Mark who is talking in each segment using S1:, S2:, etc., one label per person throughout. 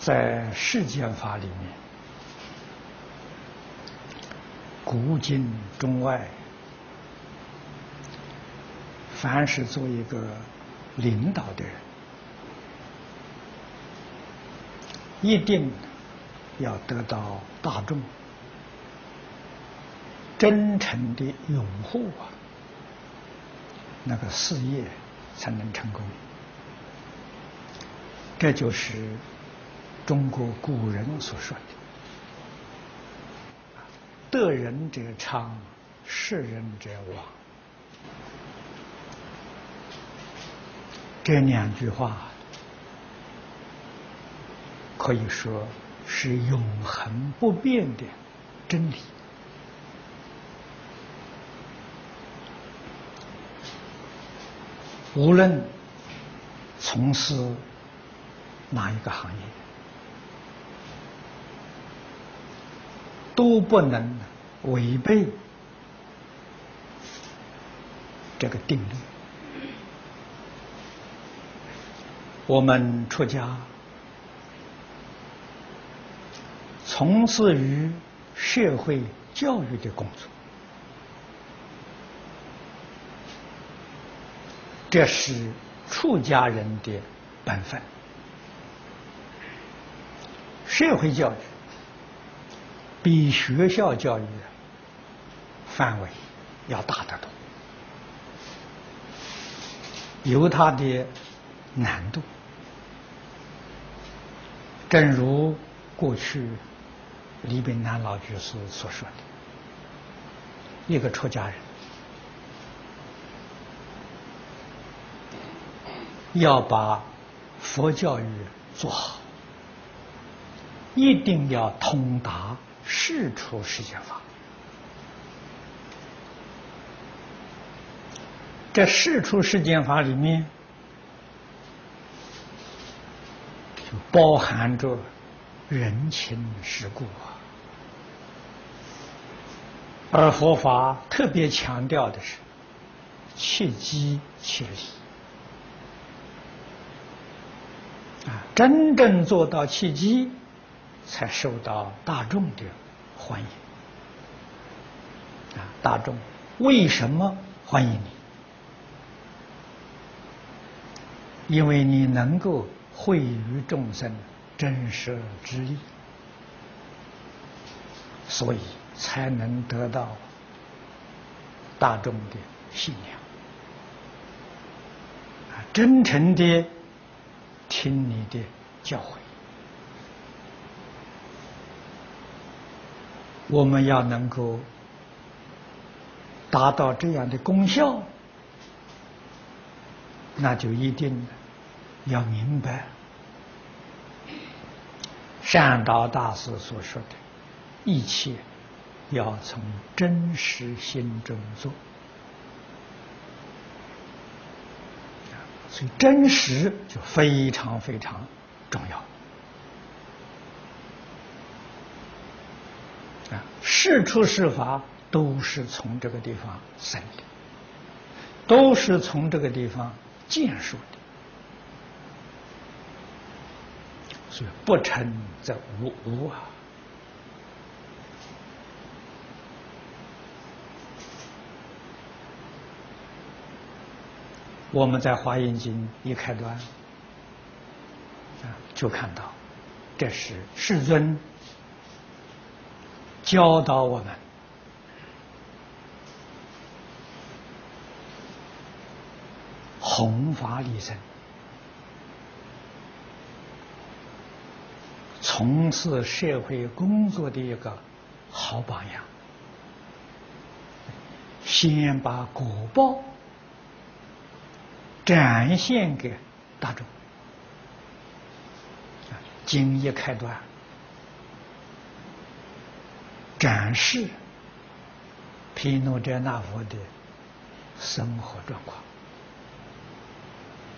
S1: 在世间法里面，古今中外，凡是做一个领导的人，一定要得到大众真诚的拥护啊，那个事业才能成功。这就是中国古人所说的“得人者昌，失人者亡”。这两句话可以说是永恒不变的真理。无论从事哪一个行业，都不能违背这个定律。我们出家，从事于社会教育的工作，这是出家人的本分。社会教育比学校教育范围要大得多，有它的难度。正如过去李炳南老居士所说的，一个出家人要把佛教育做好。一定要通达世出世间法。这世出世间法里面，就包含着人情世故啊。而佛法特别强调的是切机切理啊，真正做到切机。才受到大众的欢迎啊！大众为什么欢迎你？因为你能够惠于众生真实之力，所以才能得到大众的信仰啊！真诚的听你的教诲。我们要能够达到这样的功效，那就一定要明白善导大师所说的“一切要从真实心中做”，所以真实就非常非常重要。啊，是出是法都是从这个地方生的，都是从这个地方建树的，所以不成则无无啊。我们在《华严经》一开端啊，就看到这是世尊。教导我们弘法利生，从事社会工作的一个好榜样。先把果报展现给大众，经一开端。展示毗卢遮那佛的生活状况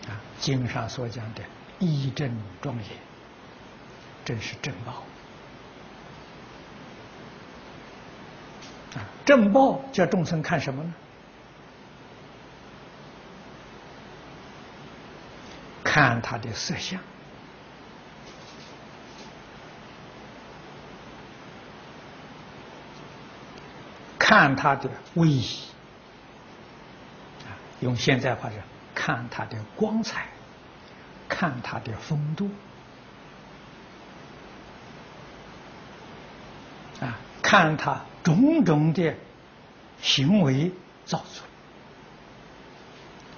S1: 啊，经上所讲的义正庄严，真是正报啊！正报叫众生看什么呢？看他的色相看他的威仪，用现在话讲，看他的光彩，看他的风度，啊，看他种种的行为造作，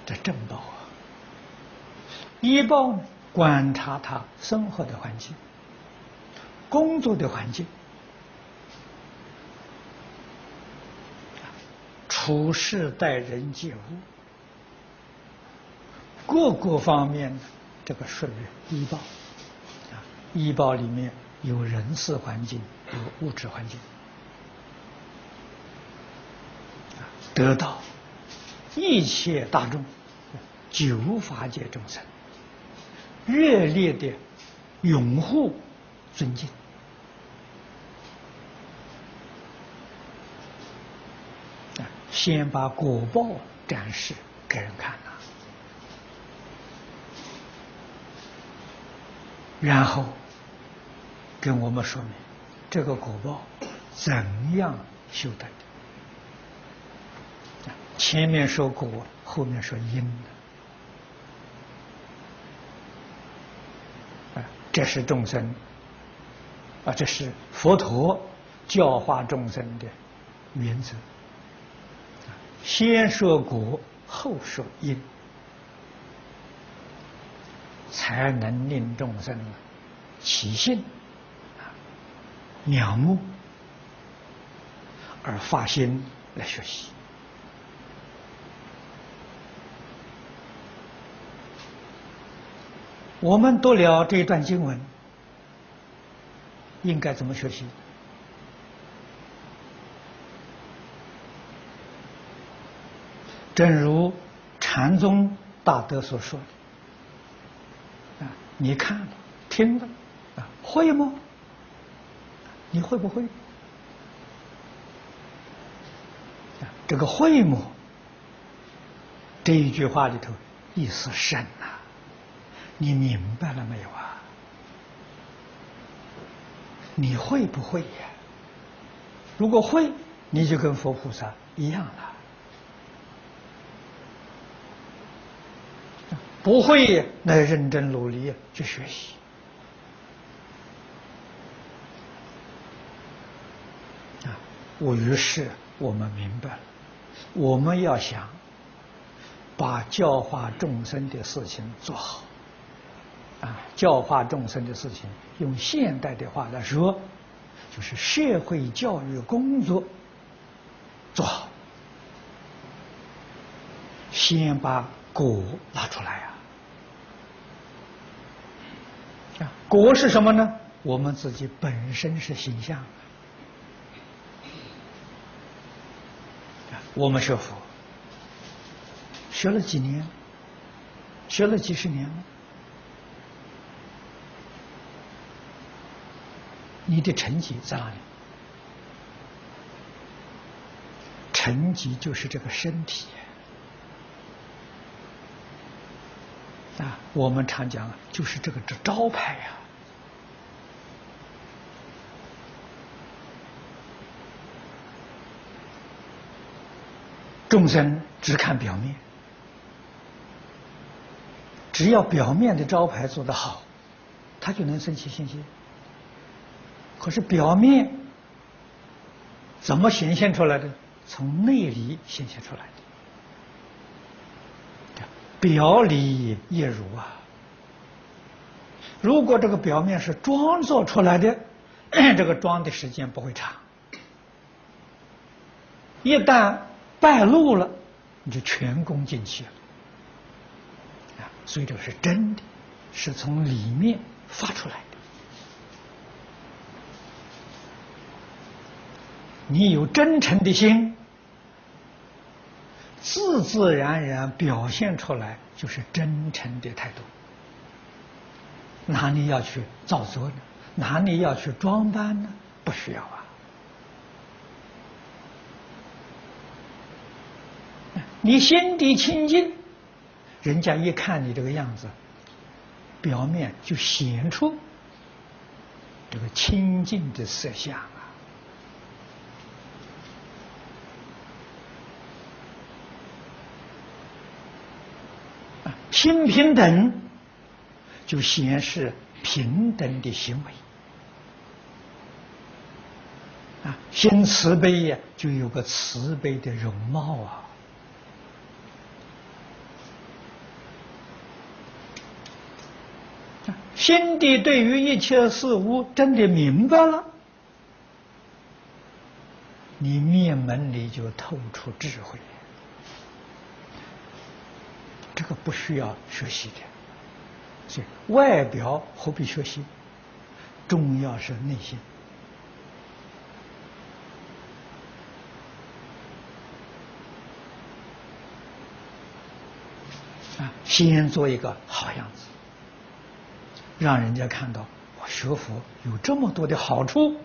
S1: 这正报啊。医报呢，观察他生活的环境。工作的环境，处事待人接物，各个方面的这个顺利医报啊，医报里面有人事环境，有物质环境，得到一切大众九法界众生热烈的拥护、尊敬。先把果报展示给人看了，然后跟我们说明这个果报怎样修得的。前面说果，后面说因的，啊，这是众生，啊，这是佛陀教化众生的原则。先说果，后说因，才能令众生起信，仰慕而发心来学习。我们读了这一段经文，应该怎么学习？正如禅宗大德所说的，啊，你看了、听了，啊，会吗？你会不会？啊，这个会吗？这一句话里头意思深呐，你明白了没有啊？你会不会呀？如果会，你就跟佛菩萨一样了。不会，那认真努力去学习啊！我于是我们明白了，我们要想把教化众生的事情做好啊，教化众生的事情，用现代的话来说，就是社会教育工作做好，先把果拿出来啊。果是什么呢？我们自己本身是形象。我们学佛学了几年，学了几十年了，你的成绩在哪里？成绩就是这个身体。啊，我们常讲啊，就是这个这招牌呀。众生只看表面，只要表面的招牌做得好，他就能升起信心。可是表面怎么显现出来的？从内里显现出来的。表里一如啊！如果这个表面是装做出来的，这个装的时间不会长。一旦败露了，你就全功尽弃了！所以这个是真的，是从里面发出来的。你有真诚的心。自自然然表现出来就是真诚的态度，哪里要去造作呢？哪里要去装扮呢？不需要啊！你心底清净，人家一看你这个样子，表面就显出这个清净的色相啊！心平等，就显示平等的行为。啊，心慈悲呀，就有个慈悲的容貌啊。心地对于一切事物真的明白了，你面门里就透出智慧。这个不需要学习的，所以外表何必学习？重要是内心。啊，先做一个好样子，让人家看到我学佛有这么多的好处。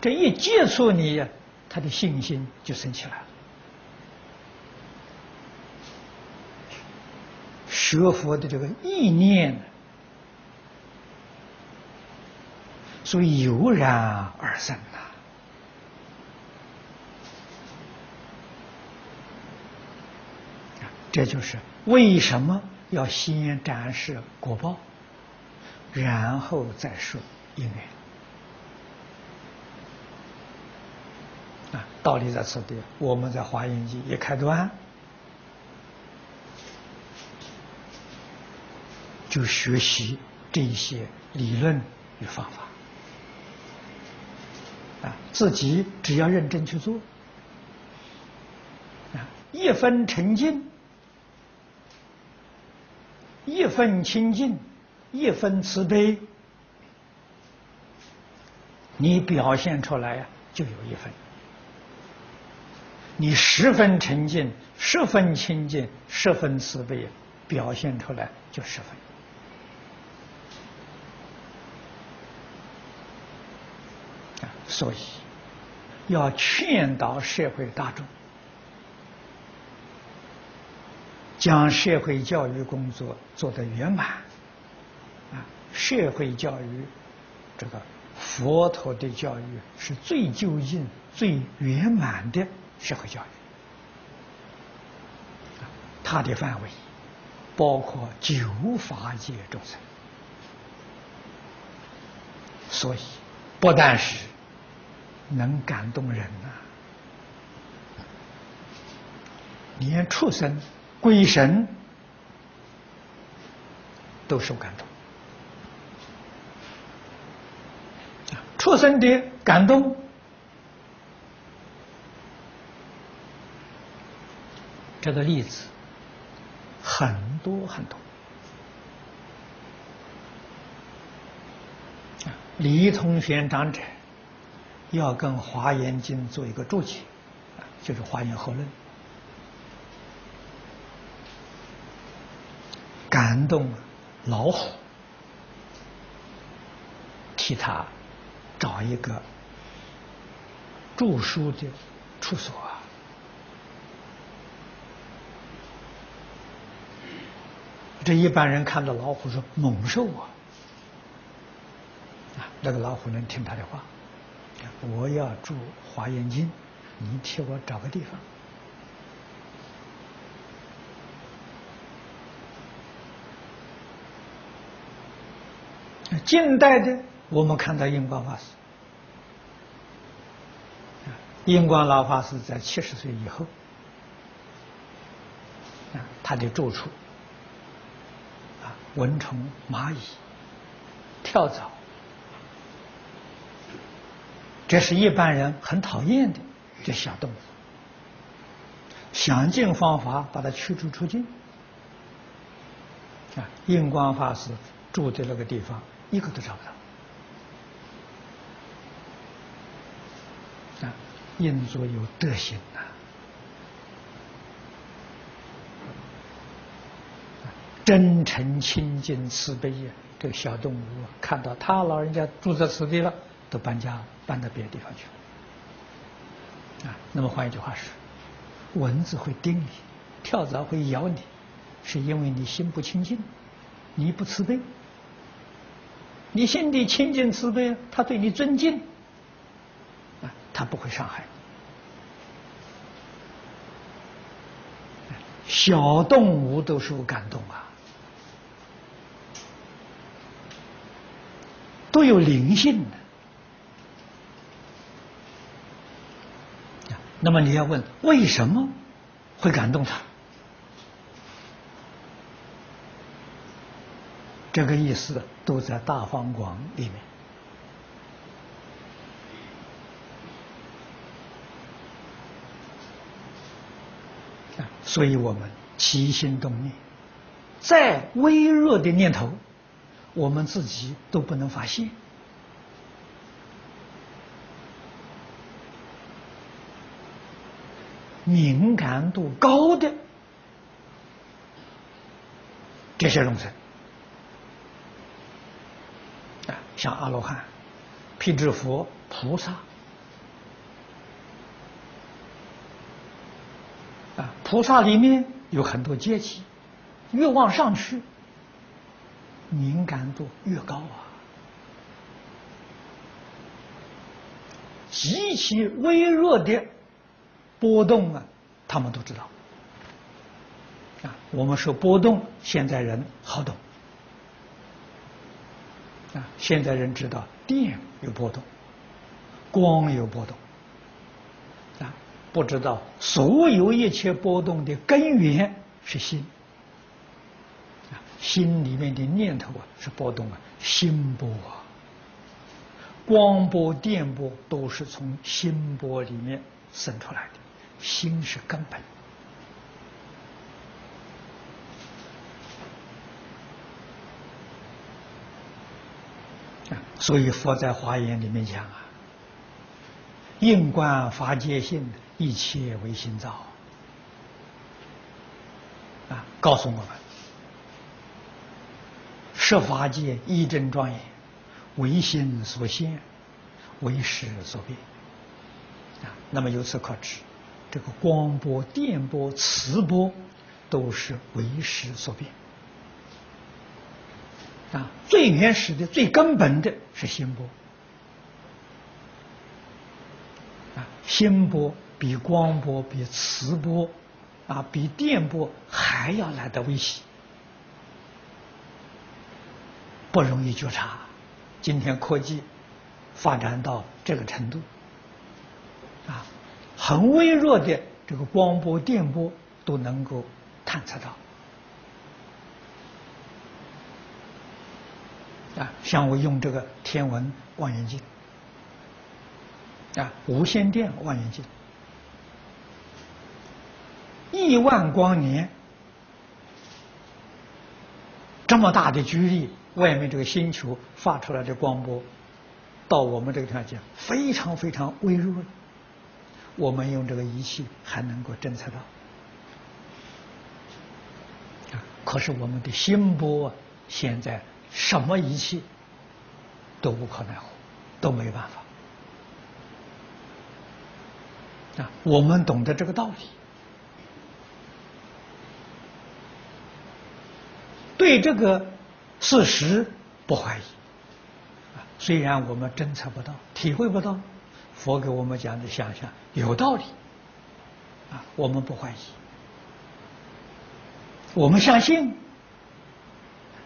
S1: 这一接触你，他的信心就升起来了。学佛的这个意念，所以油然而生呐。这就是为什么要先展示果报，然后再说因缘。啊，道理在此地，我们在华严经一开端。就学习这一些理论与方法。啊，自己只要认真去做。啊，一分沉静，一分清净，一分慈悲，你表现出来呀，就有一分；你十分沉静，十分清净，十分慈悲，表现出来就十分。所以，要劝导社会大众，将社会教育工作做得圆满。啊，社会教育，这个佛陀的教育是最究竟、最圆满的社会教育。它的范围包括九法界众生，所以不但是。能感动人呐，连畜生、鬼神都受感动。畜生的感动，这个例子很多很多。李同学长者。要跟《华严经》做一个注解，就是《华严后论》，感动老虎，替他找一个著书的处所啊！这一般人看到老虎说猛兽啊，啊，那个老虎能听他的话。我要住华严经，你替我找个地方。近代的，我们看到印光法师，印光老法师在七十岁以后，啊，他的住处，啊，蚊虫、蚂蚁、跳蚤。这是一般人很讨厌的这小动物，想尽方法把它驱逐出境。啊，印光法师住的那个地方，一个都找不到。啊，印祖有德行呐，真诚、清净、慈悲呀！这个小动物看到他老人家住在此地了，都搬家。搬到别的地方去了，啊，那么换一句话说，蚊子会叮你，跳蚤会咬你，是因为你心不清净，你不慈悲，你心里清净慈悲，他对你尊敬，啊，他不会伤害你。小动物都受感动啊，都有灵性的。那么你要问为什么会感动他？这个意思都在大方广里面所以我们起心动念，再微弱的念头，我们自己都不能发现。敏感度高的。这些众生啊，像阿罗汉、辟支佛、菩萨。啊，菩萨里面有很多阶级，越往上去，敏感度越高啊，极其微弱的。波动啊，他们都知道。啊，我们说波动，现在人好懂。啊，现在人知道电有波动，光有波动。啊，不知道所有一切波动的根源是心。啊，心里面的念头啊是波动啊，心波啊，光波、电波都是从心波里面生出来的。心是根本所以佛在华严里面讲啊，应观法界性，一切为心造啊，告诉我们，设法界一真庄严，唯心所现，唯识所变啊。那么由此可知。这个光波、电波、磁波，都是为时所变啊。最原始的、最根本的是心波啊。心波比光波、比磁波啊、比电波还要来的微细，不容易觉察。今天科技发展到这个程度。很微弱的这个光波、电波都能够探测到啊！像我用这个天文望远镜啊，无线电望远镜，亿万光年这么大的距离，外面这个星球发出来的光波，到我们这个地方讲，非常非常微弱的。我们用这个仪器还能够侦测到，可是我们的心波现在什么仪器都无可奈何，都没办法。啊，我们懂得这个道理，对这个事实不怀疑，虽然我们侦测不到，体会不到。佛给我们讲的想象有道理，啊，我们不怀疑，我们相信，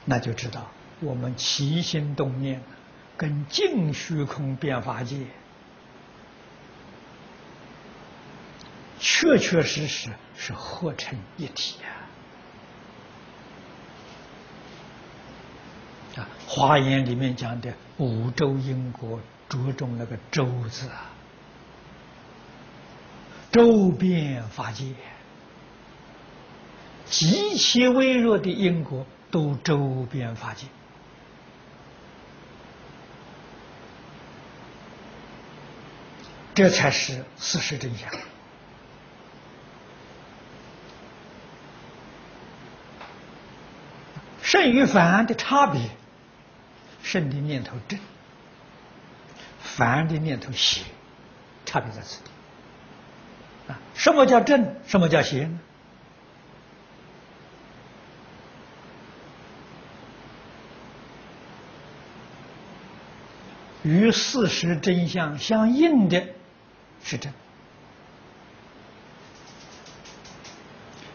S1: 那就知道我们起心动念跟净虚空变法界确确实实是合成一体呀！啊，《华严》里面讲的五洲因果，着重那个“周”字啊。周边法界，极其微弱的因果都周边法界，这才是事实真相。圣与凡的差别，圣的念头正，凡的念头邪，差别在此地。什么叫正？什么叫邪？与事实真相相应的是正，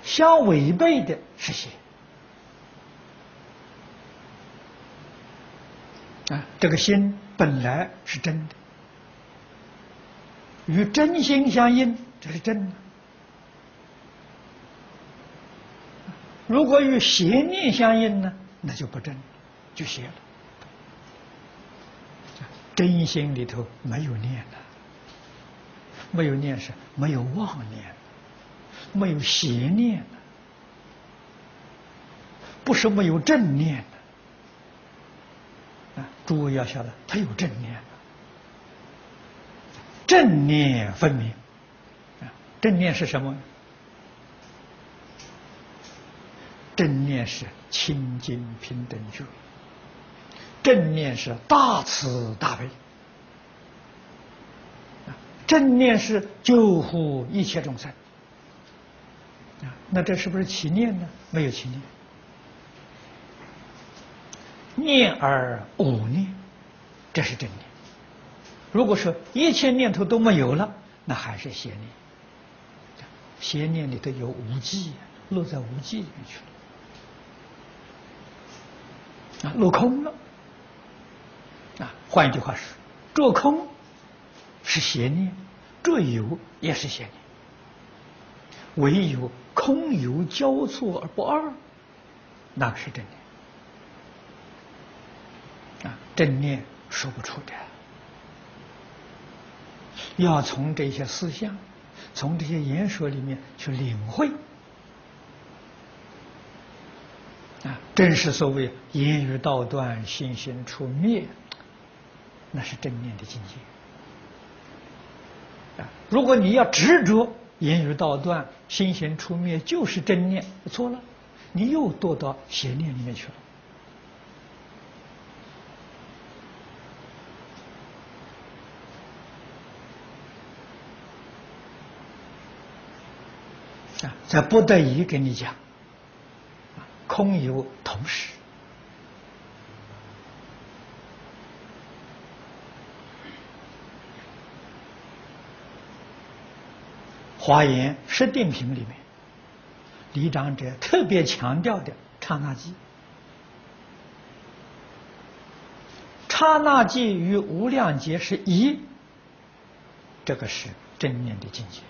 S1: 相违背的是邪。啊，这个心本来是真的，与真心相应，这是真的。如果与邪念相应呢，那就不真，就邪了。真心里头没有念的，没有念是没有妄念，没有邪念的，不是没有正念。诸位要晓得，他有正念，正念分明。正念是什么？正念是清净平等觉。正念是大慈大悲，正念是救护一切众生，那这是不是起念呢？没有起念，念而无念，这是正念。如果说一切念头都没有了，那还是邪念。邪念里头有无记，落在无记里面去了，啊，落空了。啊，换一句话说，做空是邪念，做有也是邪念。唯有空有交错而不二，那个是正念。啊，正念说不出的，要从这些思想，从这些言说里面去领会。啊，正是所谓言语道断，心行出灭。那是正念的境界啊！如果你要执着言语道断、心行出灭，就是正念，错了，你又堕到邪念里面去了啊！在不得已跟你讲，空有同时。华严十定品里面，李长者特别强调的刹那记，刹那记与无量劫是一，这个是正念的境界。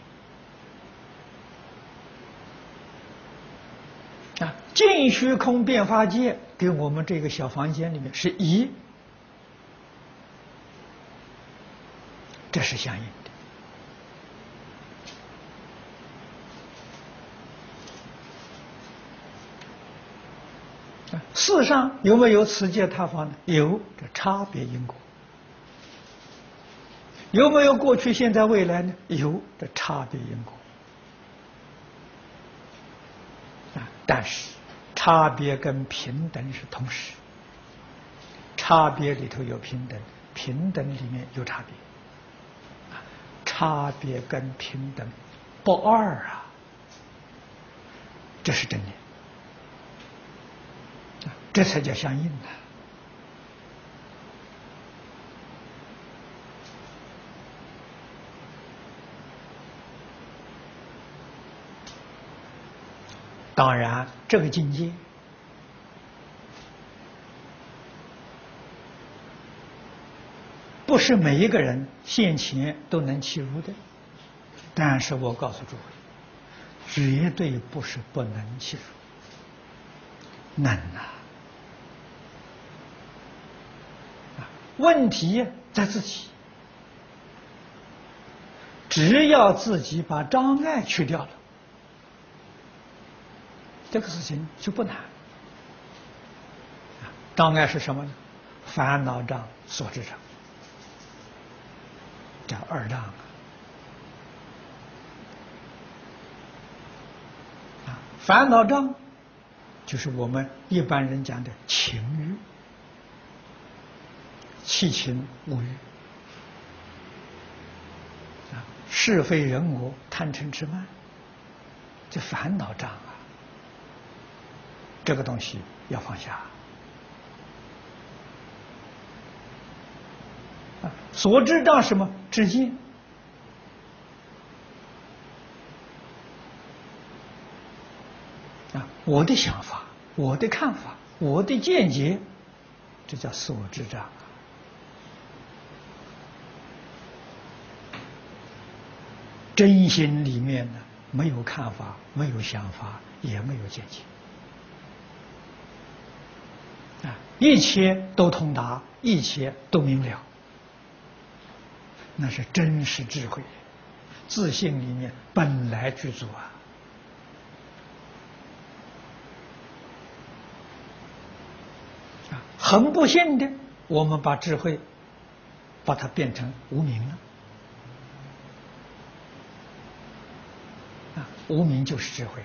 S1: 啊，净虚空变化界跟我们这个小房间里面是一，这是相应的。世上有没有此界他方呢？有，这差别因果。有没有过去、现在、未来呢？有，这差别因果。啊，但是差别跟平等是同时，差别里头有平等，平等里面有差别。差别跟平等不二啊，这是真的。这才叫相应的。当然，这个境界。不是每一个人现前都能契入的，但是我告诉诸位，绝对不是不能契入，能啊！问题在自己，只要自己把障碍去掉了，这个事情就不难。障碍是什么呢？烦恼障、所知障，叫二障啊。烦恼障就是我们一般人讲的情欲。七情五欲啊，是非人我，贪嗔痴慢，这烦恼障啊，这个东西要放下啊。所知障什么？知见我的想法、我的看法、我的见解，这叫所知障。真心里面呢，没有看法，没有想法，也没有见解，啊，一切都通达，一切都明了，那是真实智慧，自信里面本来具足啊。啊，很不幸的，我们把智慧把它变成无名了。啊无名就是智慧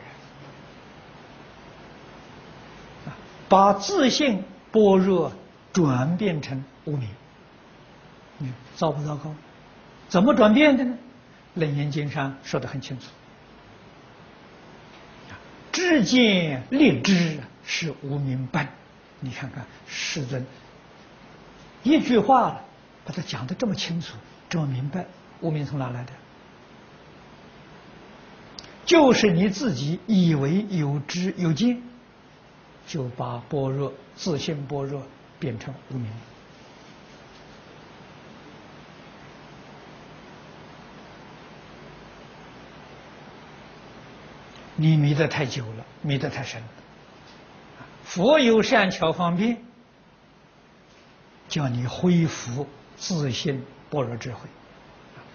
S1: 啊！把自信般若转变成无明，你糟不糟糕？怎么转变的呢？楞严经上说的很清楚：知见立知是无明般。你看看世尊一句话把它讲的这么清楚，这么明白，无明从哪来的？就是你自己以为有知有见，就把般若自信般若变成无明。你迷得太久了，迷得太深了。佛有善巧方便，叫你恢复自信般若智慧。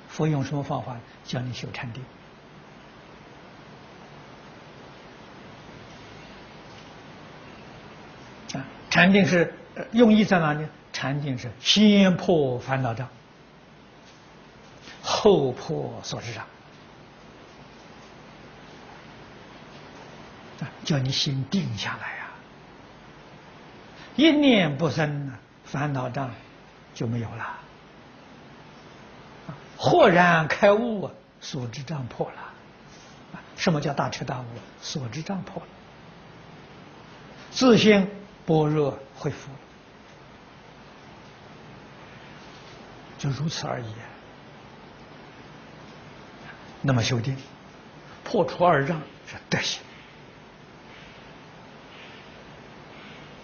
S1: 佛用什么方法？叫你修禅定。禅定是用意在哪里？禅定是先破烦恼障，后破所知障。叫你心定下来呀！一念不生，烦恼障就没有了。豁然开悟，所知障破了。什么叫大彻大悟？所知障破了，自信。般若会复，就如此而已。那么修定，破除二障是德行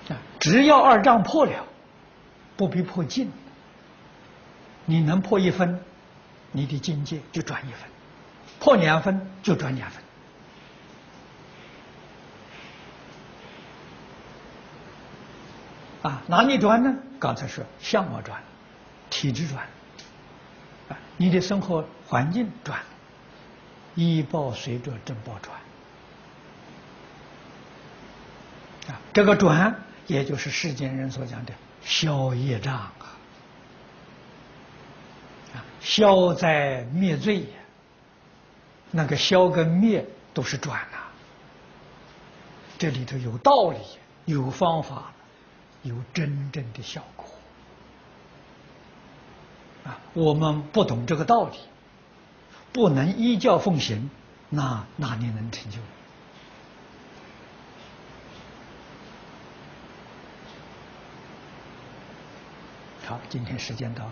S1: 啊！只要二障破了，不必破尽。你能破一分，你的境界就转一分；破两分就转两分。啊，哪里转呢？刚才说相貌转，体质转，啊，你的生活环境转，医报随着正报转，啊，这个转也就是世间人所讲的消业障啊，啊，消灾灭罪，那个消跟灭都是转呐，这里头有道理，有方法。有真正的效果啊！我们不懂这个道理，不能依教奉行，那哪里能成就？好，今天时间到。